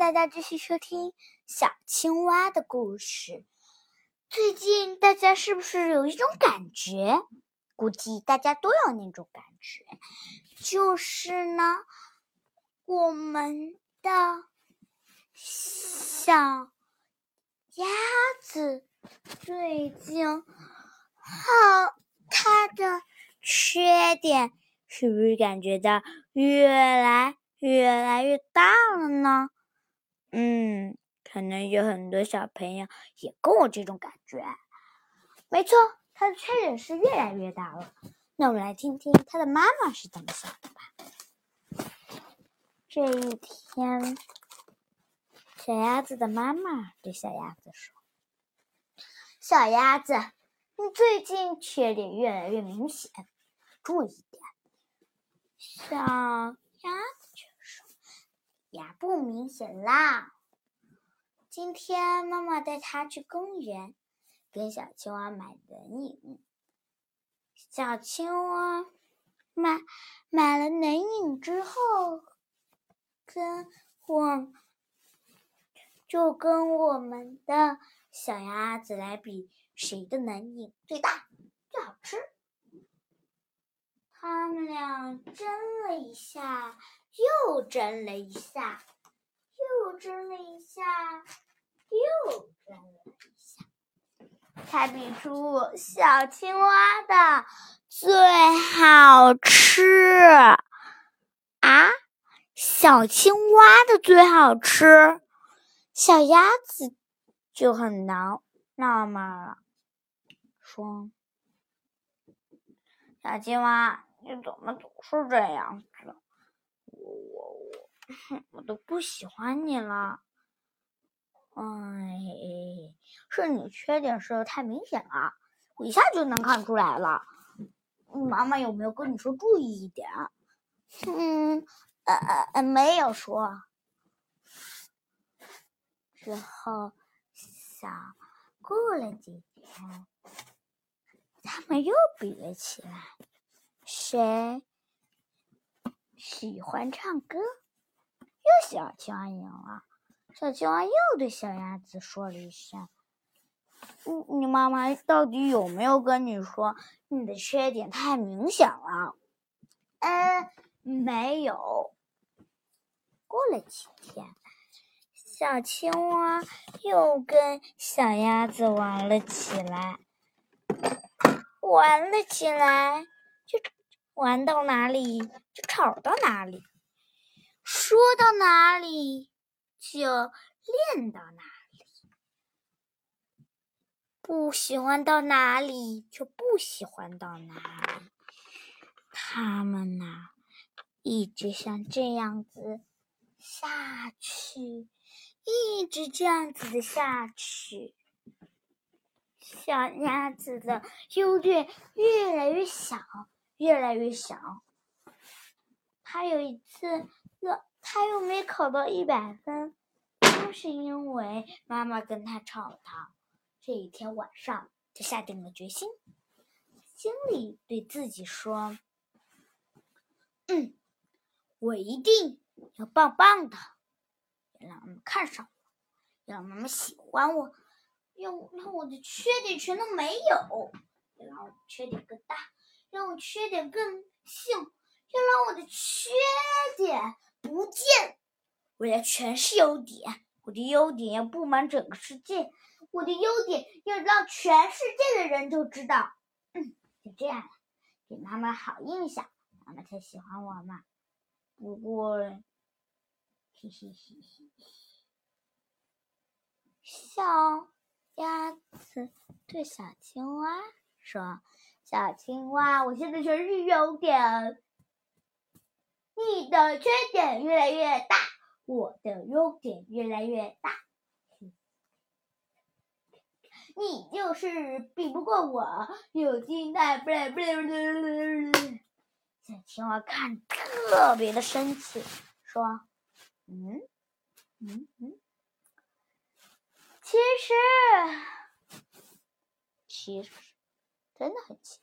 大家继续收听小青蛙的故事。最近大家是不是有一种感觉？估计大家都有那种感觉，就是呢，我们的小鸭子最近好，它的缺点是不是感觉到越来越来越大了呢？嗯，可能有很多小朋友也跟我这种感觉。没错，他的缺点是越来越大了。那我们来听听他的妈妈是怎么想的吧。这一天，小鸭子的妈妈对小鸭子说：“小鸭子，你最近缺点越来越明显，注意点。”小鸭。呀，不明显啦。今天妈妈带它去公园，跟小青蛙买冷饮。小青蛙买买了冷饮之后，跟我就跟我们的小鸭子来比，谁的冷饮最大最好吃。亮蒸了一下。又争了一下，又争了一下，又争了一下，才比出小青蛙的最好吃啊！小青蛙的最好吃，小鸭子就很难纳闷了，说：“小青蛙，你怎么总是这样子？”我我我，我都不喜欢你了。哎，是你缺点是太明显了，我一下就能看出来了。妈妈有没有跟你说注意一点？嗯，呃呃，没有说。之后，想过了几天，他们又比了起来，谁？喜欢唱歌，又小青蛙赢了。小青蛙又对小鸭子说了一声：“你你妈妈到底有没有跟你说你的缺点太明显了？”“嗯，没有。”过了几天，小青蛙又跟小鸭子玩了起来，玩了起来。玩到哪里就吵到哪里，说到哪里就练到哪里，不喜欢到哪里就不喜欢到哪里。他们呐，一直像这样子下去，一直这样子的下去，小鸭子的优点越来越小。越来越小。他有一次，又他又没考到一百分，都是因为妈妈跟他吵他。这一天晚上，他下定了决心，心里对自己说：“嗯，我一定要棒棒的，要让妈妈看上我，让妈妈喜欢我，要让我的缺点全都没有，要让我缺点更大。”让我缺点更性，要让我的缺点不见。我要全是优点，我的优点要布满整个世界，我的优点要让全世界的人都知道。嗯，就这样了，给妈妈好印象，妈妈才喜欢我嘛。不过，嘻嘻嘻嘻，小鸭子对小青蛙说。小青蛙，我现在全是优点，你的缺点越来越大，我的优点越来越大，你就是比不过我，有金蛋不来不来不。小青蛙看特别的生气，说：“嗯？嗯？嗯，其实其实。”真的很奇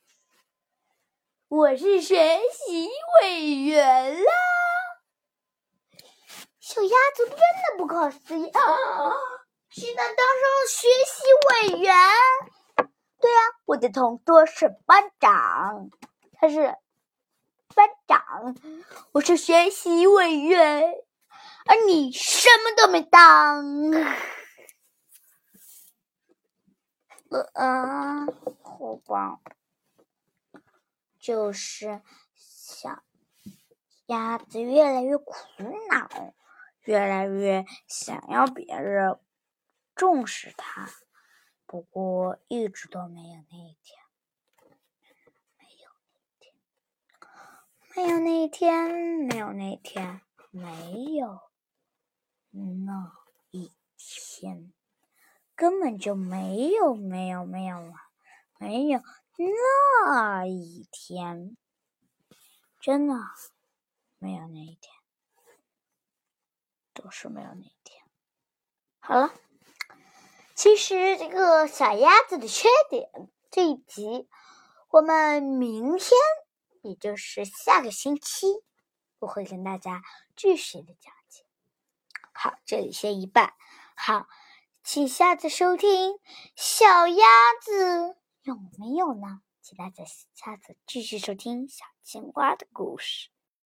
我是学习委员啦！小小鸭子真的不可思议啊！居然当上学习委员。对呀，我的同桌是班长，他是班长，我是学习委员，而你什么都没当。呃，好吧，就是小鸭子越来越苦恼，越来越想要别人重视它。不过，一直都，没有那一天，没有那一天，没有那一天，没有那一天。根本就没有，没有，没有啊，没有那一天，真的没有那一天，都是没有那一天。好了，其实这个小鸭子的缺点这一集，我们明天，也就是下个星期，我会跟大家继续的讲解。好，这里先一半，好。请下次收听小鸭子有没有呢？请大家下次继续收听小青蛙的故事。